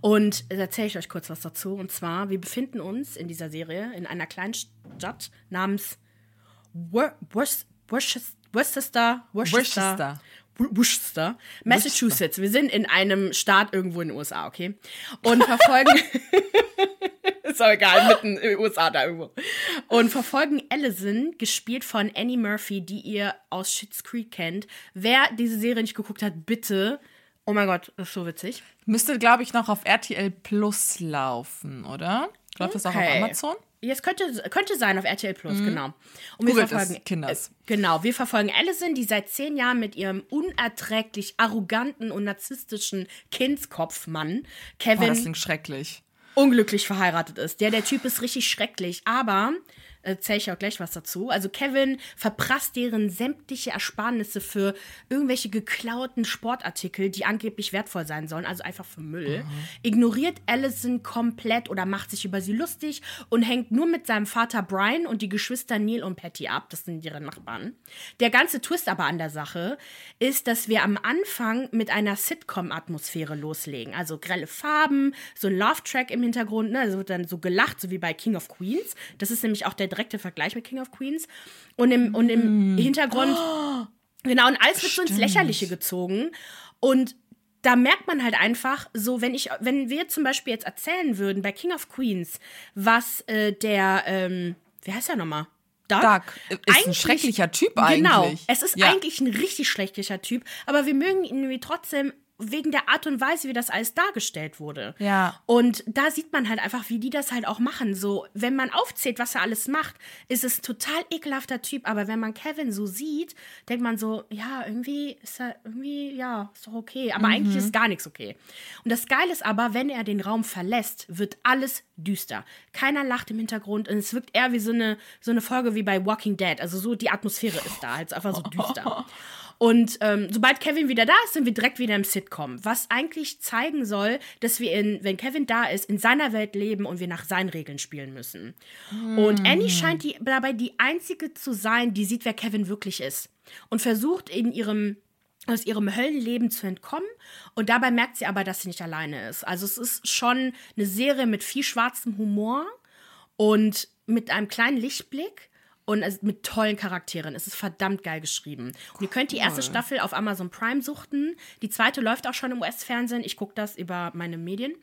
Und da erzähle ich euch kurz was dazu. Und zwar, wir befinden uns in dieser Serie in einer kleinen Stadt namens Wor Wor Worcester, Worcester, Worcester. Wor- Worcester, Massachusetts. Wir sind in einem Staat irgendwo in den USA, okay? Und verfolgen. <laughs> ist aber egal, mitten in den USA da irgendwo. Und verfolgen Allison, gespielt von Annie Murphy, die ihr aus Schitt's Creek kennt. Wer diese Serie nicht geguckt hat, bitte. Oh mein Gott, das ist so witzig. Müsste, glaube ich, noch auf RTL Plus laufen, oder? Läuft das auch auf Okay. Amazon? Jetzt könnte, könnte sein auf RTL Plus, genau. Und wir Mhm. Googelt es, verfolgen Kinders. Äh, genau, wir verfolgen Allison, die seit zehn Jahren mit ihrem unerträglich arroganten und narzisstischen Kindskopfmann Boah, Kevin das klingt schrecklich. unglücklich verheiratet ist. Der, der Typ ist richtig schrecklich, aber erzähle ich auch gleich was dazu. Also Kevin verprasst deren sämtliche Ersparnisse für irgendwelche geklauten Sportartikel, die angeblich wertvoll sein sollen, also einfach für Müll. Ignoriert Allison komplett oder macht sich über sie lustig und hängt nur mit seinem Vater Brian und die Geschwister Neil und Patty ab. Das sind ihre Nachbarn. Der ganze Twist aber an der Sache ist, dass wir am Anfang mit einer Sitcom-Atmosphäre loslegen. Also grelle Farben, so ein Love-Track im Hintergrund, ne? Also wird dann so gelacht, so wie bei King of Queens. Das ist nämlich auch der direkte Vergleich mit King of Queens. Und im, und im Hintergrund, <gasps> genau, und alles wird so ins. Lächerliche gezogen. Und da merkt man halt einfach, so wenn ich, wenn wir zum Beispiel jetzt erzählen würden bei King of Queens, was äh, der, ähm, wie heißt der nochmal? Doug? Doug ist ein schrecklicher Typ eigentlich. Genau, es ist Ja. eigentlich ein richtig schlechtlicher Typ, aber wir mögen ihn irgendwie trotzdem wegen der Art und Weise, wie das alles dargestellt wurde. Ja. Und da sieht man halt einfach, wie die das halt auch machen. So, wenn man aufzählt, was er alles macht, ist es total ekelhafter Typ. Aber wenn man Kevin so sieht, denkt man so, ja, irgendwie ist er, irgendwie, ja, ist doch okay. Aber eigentlich ist gar nichts okay. Und das Geile ist aber, wenn er den Raum verlässt, wird alles düster. Keiner lacht im Hintergrund und es wirkt eher wie so eine, so eine Folge wie bei Walking Dead. Also so die Atmosphäre ist da, halt einfach so düster. <laughs> Und ähm, sobald Kevin wieder da ist, sind wir direkt wieder im Sitcom. Was eigentlich zeigen soll, dass wir, in, wenn Kevin da ist, in seiner Welt leben und wir nach seinen Regeln spielen müssen. Und Annie scheint die, dabei die einzige zu sein, die sieht, wer Kevin wirklich ist. Und versucht in ihrem aus ihrem Höllenleben zu entkommen und dabei merkt sie aber, dass sie nicht alleine ist. Also es ist schon eine Serie mit viel schwarzem Humor und mit einem kleinen Lichtblick und es- mit tollen Charakteren. Es ist verdammt geil geschrieben. Und ihr könnt die erste Staffel auf Amazon Prime suchten. Die zweite läuft auch schon im US-Fernsehen. Ich gucke das über meine Medien.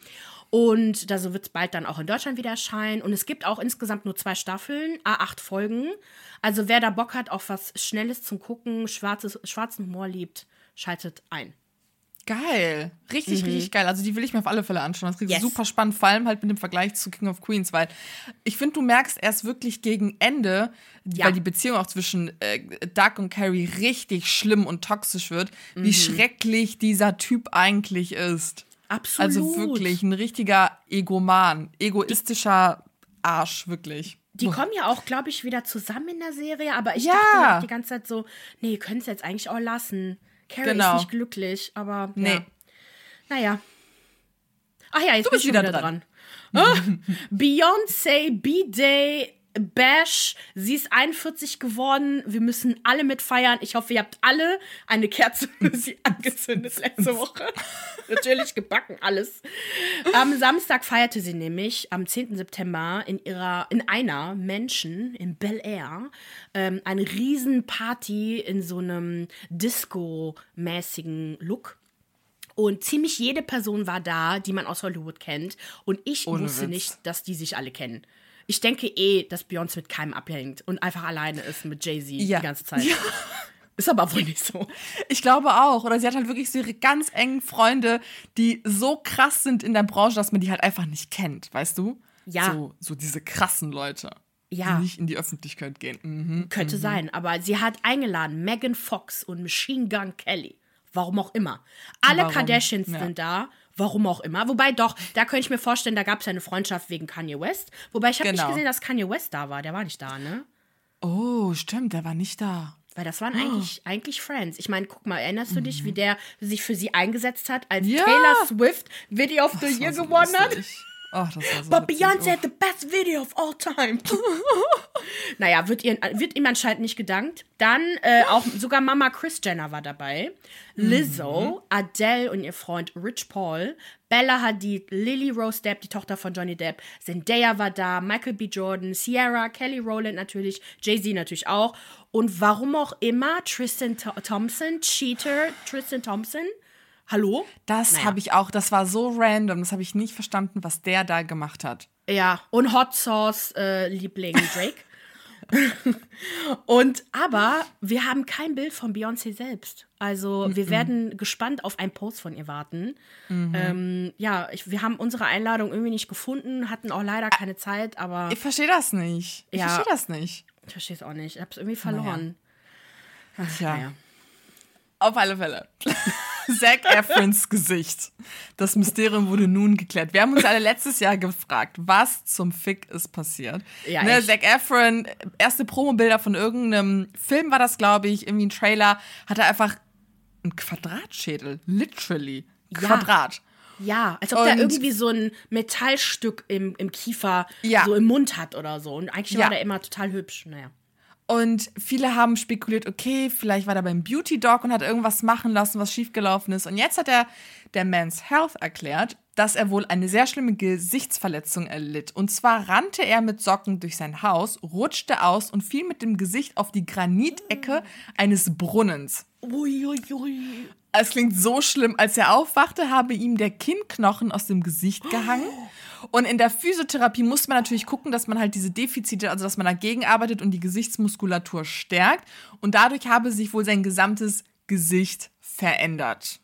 Und da so wird es bald dann auch in Deutschland wieder erscheinen. Und es gibt auch insgesamt nur zwei Staffeln, A8 Folgen. Also wer da Bock hat auf was Schnelles zum Gucken, schwarzes, schwarzen Humor liebt, schaltet ein. Geil. Richtig, richtig geil. Also die will ich mir auf alle Fälle anschauen. Das klingt Mhm. Yes. super spannend, vor allem halt mit dem Vergleich zu King of Queens, weil ich finde, du merkst erst wirklich gegen Ende, Ja. weil die Beziehung auch zwischen äh, Doug und Carrie richtig schlimm und toxisch wird, Mhm. wie schrecklich dieser Typ eigentlich ist. Absolut. Also wirklich ein richtiger Egoman, egoistischer Arsch, wirklich. Die kommen ja auch, glaube ich, wieder zusammen in der Serie, aber ich Ja. dachte die ganze Zeit so, nee, ihr könnt es jetzt eigentlich auch lassen. Carrie Genau. ist nicht glücklich, aber Nee. ja. Naja. Ach ja, jetzt Du bin bist ich wieder wieder dran. dran. <laughs> Beyoncé, B-Day, Bash, sie ist 41 geworden. Wir müssen alle mitfeiern. Ich hoffe, ihr habt alle eine Kerze <laughs> für sie angezündet letzte Woche. <laughs> Natürlich gebacken, alles. Am Samstag feierte sie nämlich am 10. September in ihrer, in einer Mansion in Bel Air ähm, eine Riesenparty in so einem Disco-mäßigen Look. Und ziemlich jede Person war da, die man aus Hollywood kennt. Und ich Ohne wusste Witz. nicht, dass die sich alle kennen. Ich denke eh, dass Beyoncé mit keinem abhängt und einfach alleine ist mit Jay-Z Ja. die ganze Zeit. Ist aber wohl nicht so. Ich glaube auch. Oder sie hat halt wirklich so ihre ganz engen Freunde, die so krass sind in der Branche, dass man die halt einfach nicht kennt, weißt du? Ja. So, so diese krassen Leute, Ja. die nicht in die Öffentlichkeit gehen. Mhm. Könnte sein, aber sie hat eingeladen Megan Fox und Machine Gun Kelly. Warum auch immer. Alle Warum? Kardashians Ja. sind da. Warum auch immer. Wobei doch, da könnte ich mir vorstellen, da gab es ja eine Freundschaft wegen Kanye West. Wobei ich habe Genau. nicht gesehen, dass Kanye West da war. Der war nicht da, ne? Oh, stimmt, der war nicht da. Weil das waren eigentlich, eigentlich Friends. Ich meine, guck mal, erinnerst du dich, wie der sich für sie eingesetzt hat, als Mhm. Ja. Taylor Swift Video of the Year gewonnen hat? Ach, das war so But. Beyoncé had the best video of all time. <laughs> naja, wird, ihr, wird ihm anscheinend nicht gedankt. Dann äh, auch sogar Mama Chris Jenner war dabei. Lizzo, Adele und ihr Freund Rich Paul. Bella Hadid, Lily Rose Depp, die Tochter von Johnny Depp. Zendaya war da, Michael B. Jordan, Sierra, Kelly Rowland natürlich, Jay-Z natürlich auch. Und warum auch immer, Tristan Tho- Thompson, Cheater, Tristan Thompson. Hallo? Das Naja. habe ich auch, das war so random, das habe ich nicht verstanden, was der da gemacht hat. Ja, und Hot Sauce äh, Liebling Drake. <laughs> und aber wir haben kein Bild von Beyoncé selbst. Also wir werden gespannt auf einen Post von ihr warten. Ähm, ja, ich, wir haben unsere Einladung irgendwie nicht gefunden, hatten auch leider keine Zeit, aber Ich verstehe das nicht. Ich Ja. verstehe das nicht. ich verstehe es auch nicht. Ich habe es irgendwie verloren. Tja, Naja. auf alle Fälle. <laughs> Zac Efrons Gesicht. Das Mysterium wurde nun geklärt. Wir haben uns alle letztes Jahr gefragt, was zum Fick ist passiert. Ja, ne. Zac Efron, erste Promobilder von irgendeinem Film war das, glaube ich, irgendwie ein Trailer, hatte einfach einen Quadratschädel. Literally. Ja. Quadrat. Ja, als ob der Und- irgendwie so ein Metallstück im, im Kiefer Ja. so im Mund hat oder so. Und eigentlich Ja. war der immer total hübsch. Naja. Und viele haben spekuliert, okay, vielleicht war er beim Beauty Dog und hat irgendwas machen lassen, was schiefgelaufen ist. Und jetzt hat er der Men's Health erklärt, dass er wohl eine sehr schlimme Gesichtsverletzung erlitt. Und zwar rannte er mit Socken durch sein Haus, rutschte aus und fiel mit dem Gesicht auf die Granitecke eines Brunnens. Uiuiui. Es klingt so schlimm. Als er aufwachte, habe ihm der Kinnknochen aus dem Gesicht gehangen. <gasps> Und in der Physiotherapie muss man natürlich gucken, dass man halt diese Defizite, also dass man dagegen arbeitet und die Gesichtsmuskulatur stärkt. Und dadurch habe sich wohl sein gesamtes Gesicht verändert.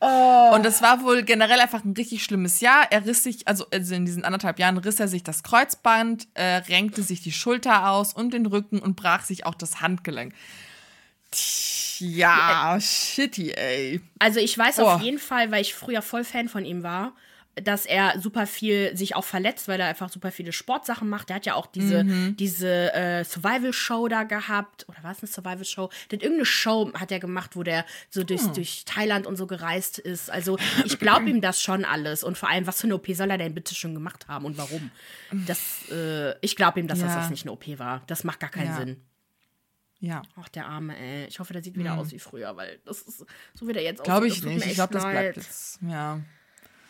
Und das war wohl generell einfach ein richtig schlimmes Jahr. Er riss sich, also, also in diesen anderthalb Jahren riss er sich das Kreuzband, äh, renkte sich die Schulter aus und den Rücken und brach sich auch das Handgelenk. Ja, shitty, ey. Also ich weiß Oh. auf jeden Fall, weil ich früher voll Fan von ihm war, dass er super viel sich auch verletzt, weil er einfach super viele Sportsachen macht. Der hat ja auch diese, mhm. diese äh, Survival-Show da gehabt. Oder war es eine Survival-Show? Irgendeine Show hat er gemacht, wo der so durch, hm. durch Thailand und so gereist ist. Also ich glaube ihm das schon alles. Und vor allem, was für eine OP soll er denn bitte schon gemacht haben und warum? Das, äh, ich glaube ihm, dass ja. das, nicht eine OP war. Das macht gar keinen ja. Sinn. Ja. Ach, der Arme, ey. Ich hoffe, der sieht wieder mhm. aus wie früher, weil das ist so wie der jetzt Glaube ich nicht. Ich glaube, das bleibt jetzt. Ja.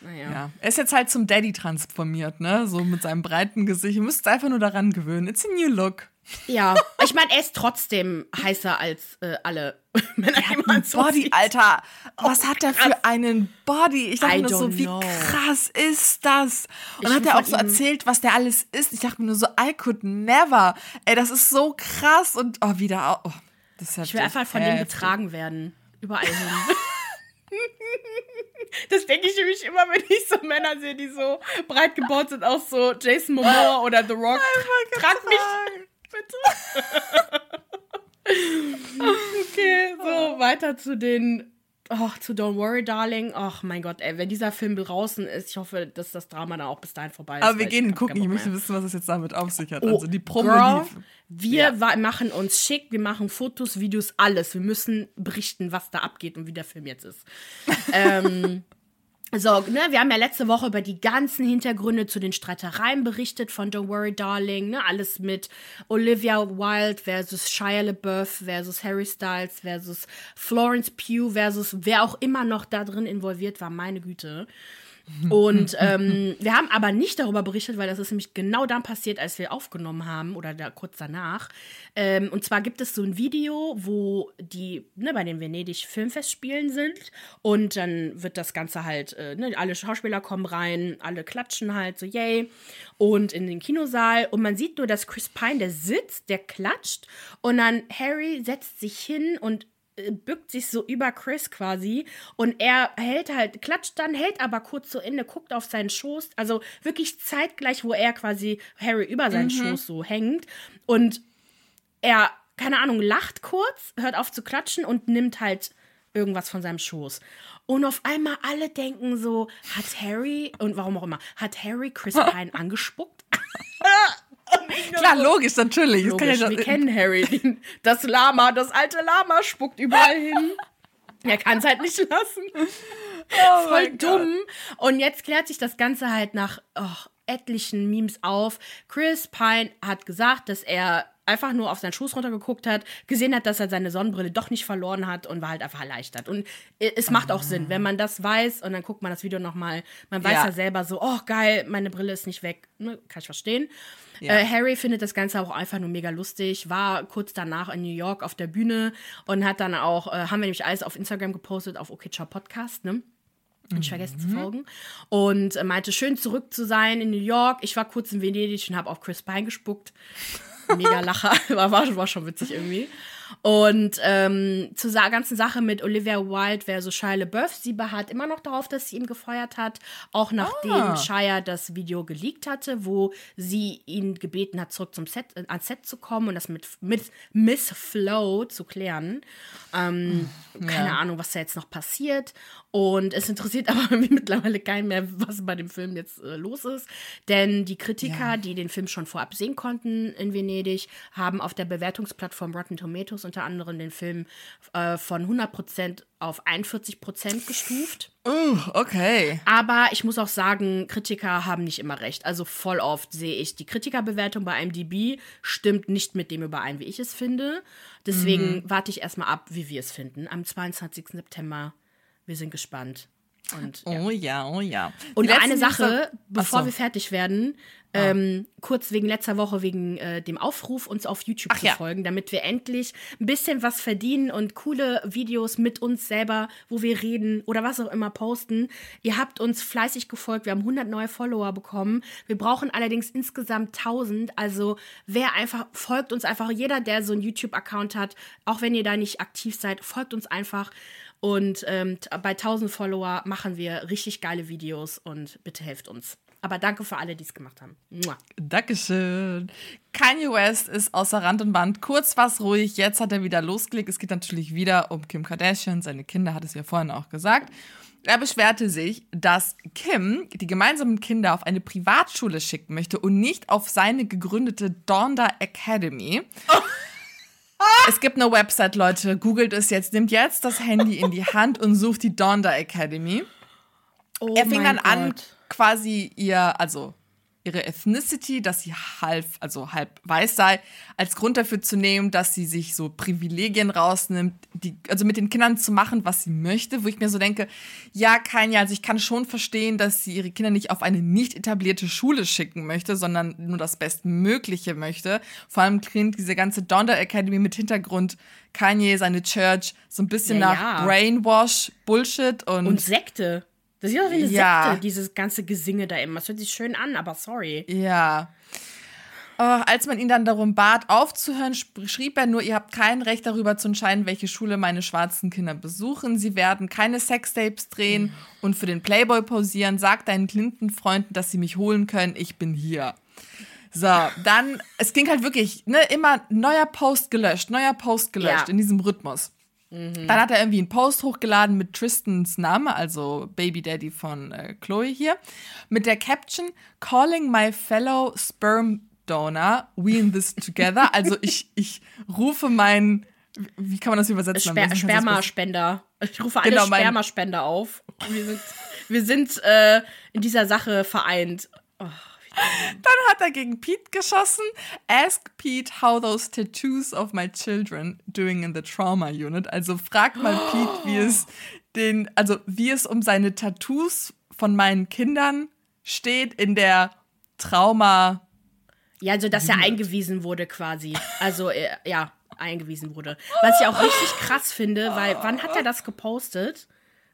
Naja. Ja. Er ist jetzt halt zum Daddy transformiert, ne? So mit seinem breiten Gesicht. Ihr müsst einfach nur daran gewöhnen. It's a new look. Ja, ich meine, er ist trotzdem heißer als äh, alle <laughs> Männer, die man so Body, sieht. Alter. Was oh, hat er für einen Body? Ich dachte mir so, wie know. krass ist das? Und dann hat er auch so erzählt, was der alles ist. Ich dachte mir nur so, I could never. Ey, das ist so krass und oh, wieder. Oh, das ist ich will einfach von dem getragen werden. Überall hin. <laughs> Das denke ich nämlich immer, wenn ich so Männer sehe, die so breit gebaut sind, auch so Jason Momoa oder The Rock. Trag mich bitte. <laughs> okay, so weiter zu den Ach, zu Don't Worry, Darling. Ach mein Gott, ey, wenn dieser Film draußen ist, ich hoffe, dass das Drama dann auch bis dahin vorbei ist. Aber wir gehen gucken. Ich möchte wissen, was es jetzt damit auf sich hat. Oh, also die Promo Girl, Wir ja. machen uns schick, wir machen Fotos, Videos, alles. Wir müssen berichten, was da abgeht und wie der Film jetzt ist. <laughs> ähm, so, ne, wir haben ja letzte Woche über die ganzen Hintergründe zu den Streitereien berichtet von Don't Worry Darling, ne, alles mit Olivia Wilde versus Shia LaBeouf versus Harry Styles versus Florence Pugh versus wer auch immer noch da drin involviert war, meine Güte. Und ähm, wir haben aber nicht darüber berichtet, weil das ist nämlich genau dann passiert, als wir aufgenommen haben oder da kurz danach. Ähm, und zwar gibt es so ein Video, wo die ne, bei den Venedig Filmfestspielen sind. Und dann wird das Ganze halt, äh, ne, alle Schauspieler kommen rein, alle klatschen halt so, yay, und in den Kinosaal. Und man sieht nur, dass Chris Pine, der sitzt, der klatscht. Und dann Harry setzt sich hin und bückt sich so über Chris quasi und er hält halt, klatscht dann, hält aber kurz so inne, guckt auf seinen Schoß, also wirklich zeitgleich, wo er quasi Harry über seinen mhm. Schoß so hängt und er, keine Ahnung, lacht kurz, hört auf zu klatschen und nimmt halt irgendwas von seinem Schoß. Und auf einmal alle denken so, hat Harry, und warum auch immer, hat Harry Chris <laughs> Pine angespuckt? <laughs> Klar, logisch, natürlich. Logisch, ja wir kennen Harry. <laughs> Das Lama, das alte Lama spuckt überall <laughs> hin. Er kann es halt nicht lassen. Oh Voll dumm. Gott. Und jetzt klärt sich das Ganze halt nach oh, etlichen Memes auf. Chris Pine hat gesagt, dass er einfach nur auf seinen Schoß runtergeguckt hat, gesehen hat, dass er seine Sonnenbrille doch nicht verloren hat und war halt einfach erleichtert. Und es macht auch Sinn, wenn man das weiß und dann guckt man das Video nochmal. Man weiß ja. ja selber so, oh geil, meine Brille ist nicht weg. Ne, kann ich verstehen. Ja. Äh, Harry findet das Ganze auch einfach nur mega lustig, war kurz danach in New York auf der Bühne und hat dann auch, äh, haben wir nämlich alles auf Instagram gepostet, auf OK Ciao Podcast, ne? Und ich vergessen zu mhm. folgen. Und äh, meinte, schön zurück zu sein in New York. Ich war kurz in Venedig und habe auf Chris Pine gespuckt mega Lacher. <laughs> war, war schon witzig irgendwie. Und ähm, zur ganzen Sache mit Olivia Wilde versus Shia LaBeouf, sie beharrt immer noch darauf, dass sie ihn gefeuert hat, auch nachdem ah. Shia das Video geleakt hatte, wo sie ihn gebeten hat, zurück zum Set, äh, ans Set zu kommen und das mit, mit Miss Flow zu klären. Ähm, ja. Keine Ahnung, was da jetzt noch passiert. Und es interessiert <laughs> aber mittlerweile keinen mehr, was bei dem Film jetzt äh, los ist. Denn die Kritiker, ja. die den Film schon vorab sehen konnten in Venedig, haben auf der Bewertungsplattform Rotten Tomatoes unter anderem den Film äh, von 100% auf 41% gestuft. Uh, okay. Aber ich muss auch sagen, Kritiker haben nicht immer recht. Also voll oft sehe ich, die Kritikerbewertung bei IMDb stimmt nicht mit dem überein, wie ich es finde. Deswegen mhm. warte ich erstmal ab, wie wir es finden. Am 22. September. Wir sind gespannt. Und, ja. Oh ja, oh ja. Und eine Sache, bevor so. wir fertig werden, Ah. Ähm, kurz wegen letzter Woche, wegen äh, dem Aufruf, uns auf YouTube Ach, zu ja. folgen, damit wir endlich ein bisschen was verdienen und coole Videos mit uns selber, wo wir reden oder was auch immer posten. Ihr habt uns fleißig gefolgt, wir haben 100 neue Follower bekommen. Wir brauchen allerdings insgesamt 1000. Also wer einfach, folgt uns einfach, jeder, der so einen YouTube-Account hat, auch wenn ihr da nicht aktiv seid, folgt uns einfach. Und ähm, bei 1000 Follower machen wir richtig geile Videos und bitte helft uns. Aber danke für alle, die es gemacht haben. Mua. Dankeschön. Kanye West ist außer Rand und Band. Kurz was ruhig. Jetzt hat er wieder losgelegt. Es geht natürlich wieder um Kim Kardashian. Seine Kinder hat es ja vorhin auch gesagt. Er beschwerte sich, dass Kim die gemeinsamen Kinder auf eine Privatschule schicken möchte und nicht auf seine gegründete Donda Academy. Es gibt eine Website, Leute. Googelt es jetzt. Nimmt jetzt das Handy in die Hand und sucht die Donda Academy. Oh er fing dann an, Gott. quasi ihr, also ihre Ethnicity, dass sie halb, also halb weiß sei, als Grund dafür zu nehmen, dass sie sich so Privilegien rausnimmt, die, also mit den Kindern zu machen, was sie möchte, wo ich mir so denke, ja, kein ja, also ich kann schon verstehen, dass sie ihre Kinder nicht auf eine nicht etablierte Schule schicken möchte, sondern nur das Bestmögliche möchte. Vor allem klingt diese ganze Donda Academy mit Hintergrund Kanye, seine Church, so ein bisschen Ja, nach ja. Brainwash, Bullshit und, Und Sekte. Das sieht aus wie eine Ja. Sekte, dieses ganze Gesinge da immer. Das hört sich schön an, aber sorry. Ja. Äh, als man ihn dann darum bat, aufzuhören, schrieb er nur, ihr habt kein Recht darüber zu entscheiden, welche Schule meine schwarzen Kinder besuchen. Sie werden keine Sextapes drehen und für den Playboy posieren. Sagt deinen Clinton-Freunden, dass sie mich holen können. Ich bin hier. So, dann, es ging halt wirklich, ne, immer neuer Post gelöscht, neuer Post gelöscht Ja. in diesem Rhythmus. Dann hat er irgendwie einen Post hochgeladen mit Tristans Name, also Baby Daddy von äh, Chloe hier, mit der Caption Calling my fellow sperm donor, we in this together. <laughs> Also ich, ich rufe meinen, wie kann man das übersetzen? Sper Spermaspender. Ich rufe alle Genau, Spermaspender auf. Wir sind, wir sind äh, in dieser Sache vereint. Dann hat er gegen Pete geschossen. Ask Pete how those tattoos of my children doing in the trauma unit. Also frag mal <gasps> Pete, wie es den, also wie es um seine Tattoos von meinen Kindern steht in der Trauma. Ja, also dass er eingewiesen wurde quasi. Also, äh, ja, eingewiesen wurde. Was ich auch richtig krass finde, weil wann hat er das gepostet?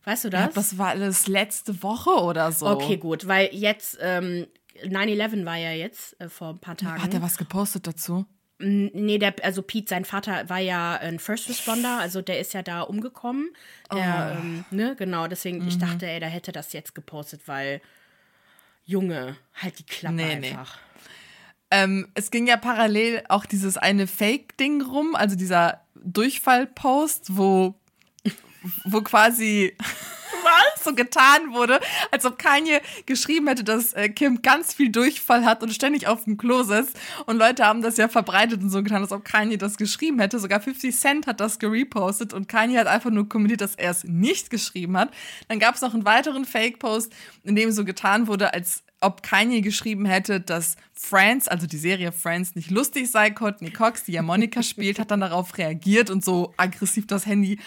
Weißt du das? Das war alles letzte Woche oder so. Okay, gut, weil jetzt, ähm, 9-11 war ja jetzt äh, vor ein paar Tagen. Hat er was gepostet dazu? Nee, der, also Pete, sein Vater war ja ein First Responder, also der ist ja da umgekommen. Der, ähm, ne, genau, deswegen, ich dachte, ey, da hätte das jetzt gepostet, weil, Junge, halt die Klappe Nee, nee. einfach. Ähm, es ging ja parallel auch dieses eine Fake-Ding rum, also dieser Durchfall-Post, wo, wo quasi <laughs> so getan wurde, als ob Kanye geschrieben hätte, dass äh, Kim ganz viel Durchfall hat und ständig auf dem Klo sitzt. Und Leute haben das ja verbreitet und so getan, als ob Kanye das geschrieben hätte. Sogar 50 Cent hat das gerepostet und Kanye hat einfach nur kommentiert, dass er es nicht geschrieben hat. Dann gab es noch einen weiteren Fake-Post, in dem so getan wurde, als ob Kanye geschrieben hätte, dass Friends, also die Serie Friends, nicht lustig sei. Courtney Cox, die ja Monika spielt, hat dann darauf reagiert und so aggressiv das Handy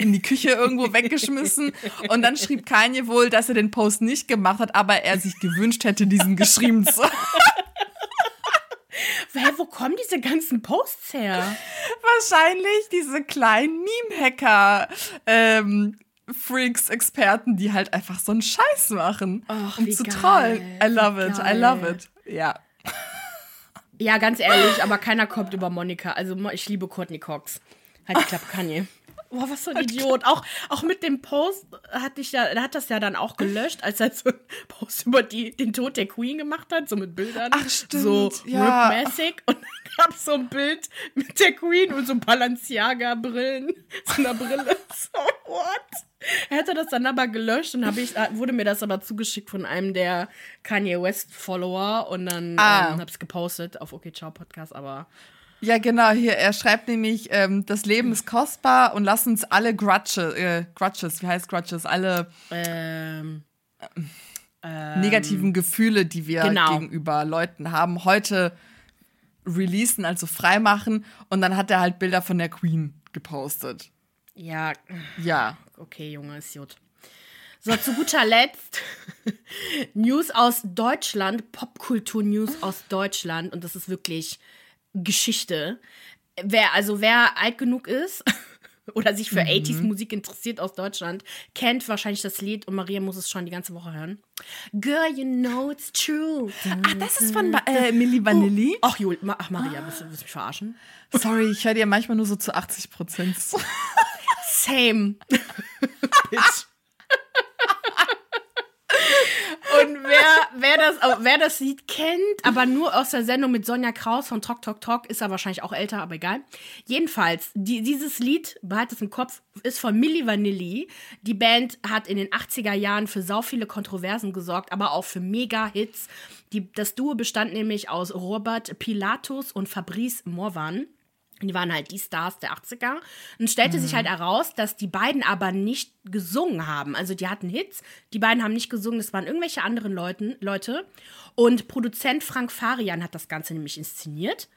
in die Küche irgendwo weggeschmissen. Und dann schrieb Kanye wohl, dass er den Post nicht gemacht hat, aber er sich gewünscht hätte, diesen geschrieben zu haben. Hä, wo kommen diese ganzen Posts her? Wahrscheinlich diese kleinen Meme-Hacker. Ähm, Freaks, Experten, die halt einfach so einen Scheiß machen, Ach, um zu geil, trollen. I love wie it, I geil. love it. Ja. Ja, ganz ehrlich, aber keiner kommt über Monika. Also ich liebe Courtney Cox. Halt die Klappe, Kanye. Boah, was für ein Idiot. Auch, auch mit dem Post hatte ich ja, er hat das ja dann auch gelöscht, als er so einen Post über die, den Tod der Queen gemacht hat, so mit Bildern. Ach, stimmt, So ja. Rip-mäßig. Und dann gab es so ein Bild mit der Queen und so Balenciaga-Brillen. So einer Brille. <laughs> So, what? Er hätte das dann aber gelöscht und ich, äh, wurde mir das aber zugeschickt von einem der Kanye West-Follower und dann Ah. ähm, hab's gepostet auf Okay Ciao Podcast, aber Ja, genau, hier, er schreibt nämlich, ähm, das Leben ist kostbar und lass uns alle Grudges, äh, Grudges, wie heißt Grudges, alle ähm, negativen Gefühle, die wir genau. gegenüber Leuten haben, heute releasen, also freimachen. Und dann hat er halt Bilder von der Queen gepostet. ja, Ja. okay, Junge, ist gut. So, zu guter Letzt <laughs> News aus Deutschland, Popkultur-News aus Deutschland und das ist wirklich Geschichte. Wer, also wer alt genug ist <laughs> oder sich für 80s Musik interessiert aus Deutschland, kennt wahrscheinlich das Lied und Maria muss es schon die ganze Woche hören. Girl, you know it's true. Ach, das ist von äh, Milli Vanilli. Ach, Jul, ach Maria, willst du, willst du mich verarschen? Sorry, ich höre dir manchmal nur so zu 80 Prozent. <laughs> Same. Bitch. Und wer das, wer das Lied kennt, aber nur aus der Sendung mit Sonja Kraus von Tok Tok Tok, ist er wahrscheinlich auch älter, aber egal. Jedenfalls, die, dieses Lied, behaltet es im Kopf, ist von Milli Vanilli. Die Band hat in den 80er Jahren für sau viele Kontroversen gesorgt, aber auch für Mega-Hits. Das Duo bestand nämlich aus Robert Pilatus und Fabrice Morvan. Die waren halt die Stars der 80er. Und stellte mhm. sich halt heraus, dass die beiden aber nicht gesungen haben. Also die hatten Hits, die beiden haben nicht gesungen, das waren irgendwelche anderen Leuten, Leute. Und Produzent Frank Farian hat das Ganze nämlich inszeniert.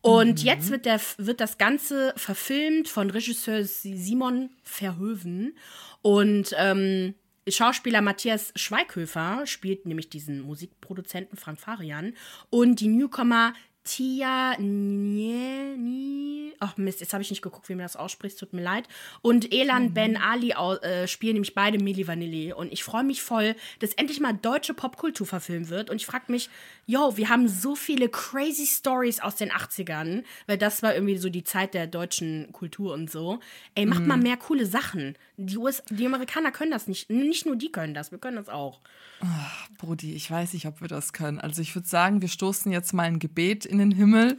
Und mhm. jetzt wird, der, wird das Ganze verfilmt von Regisseur Simon Verhoeven. Und ähm, Schauspieler Matthias Schweighöfer spielt nämlich diesen Musikproduzenten Frank Farian. Und die Newcomer Tia Nieni. Ach Mist, jetzt habe ich nicht geguckt, wie man das ausspricht, tut mir leid. Und Elan mhm. Ben Ali äh, spielen nämlich beide Milli Vanilli. Und ich freue mich voll, dass endlich mal deutsche Popkultur verfilmt wird. Und ich frage mich, yo, wir haben so viele crazy Stories aus den 80ern, weil das war irgendwie so die Zeit der deutschen Kultur und so. Ey, macht mhm. mal mehr coole Sachen. Die, US die Amerikaner können das nicht. Nicht nur die können das, wir können das auch. Ach, Brudi, ich weiß nicht, ob wir das können. Also ich würde sagen, wir stoßen jetzt mal ein Gebet in den Himmel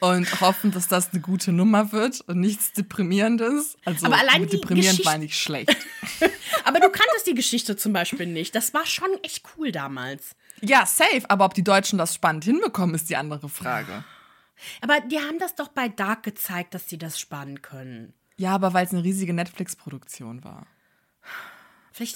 und hoffen, dass das eine gute Nummer wird und nichts Deprimierendes. Also aber allein deprimierend die meine ich schlecht. <laughs> aber du kanntest die Geschichte zum Beispiel nicht. Das war schon echt cool damals. Ja, safe. Aber ob die Deutschen das spannend hinbekommen, ist die andere Frage. Aber die haben das doch bei Dark gezeigt, dass sie das spannend können. Ja, aber weil es eine riesige Netflix-Produktion war.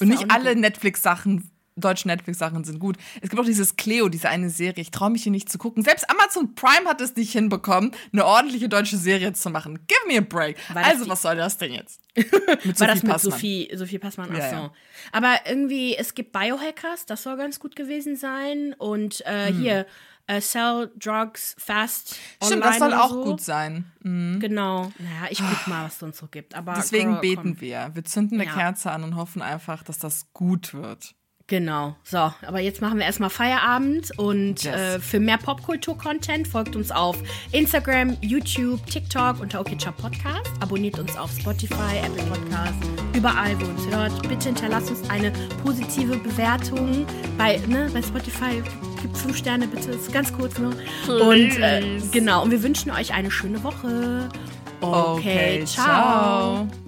Und nicht alle Netflix-Sachen deutschen Netflix-Sachen sind gut. Es gibt auch dieses Cleo, diese eine Serie. Ich traue mich hier nicht zu gucken. Selbst Amazon Prime hat es nicht hinbekommen, eine ordentliche deutsche Serie zu machen. Give me a break. also, was soll das denn jetzt? <laughs> mit War das mit Passmann. Sophie, Sophie Passmann? Ach ja. Ja. Aber irgendwie, es gibt Biohackers, das soll ganz gut gewesen sein. Und äh, hm. hier, Uh, sell drugs fast. Stimmt, das soll auch so. gut sein. Mhm. Genau. Naja, ich guck mal, was es uns so gibt. Aber Deswegen girl, beten komm. wir. Wir zünden eine ja. Kerze an und hoffen einfach, dass das gut wird. Genau. So, aber jetzt machen wir erstmal Feierabend und yes. äh, für mehr Popkultur-Content folgt uns auf Instagram, YouTube, TikTok unter OKCHA Podcast. Abonniert uns auf Spotify, Apple Podcast, überall, wo uns hört. Bitte hinterlasst uns eine positive Bewertung bei, ne, bei Spotify. Gibt fünf Sterne bitte, ist ganz kurz nur. Und äh, genau, und wir wünschen euch eine schöne Woche. Okay, okay ciao. ciao.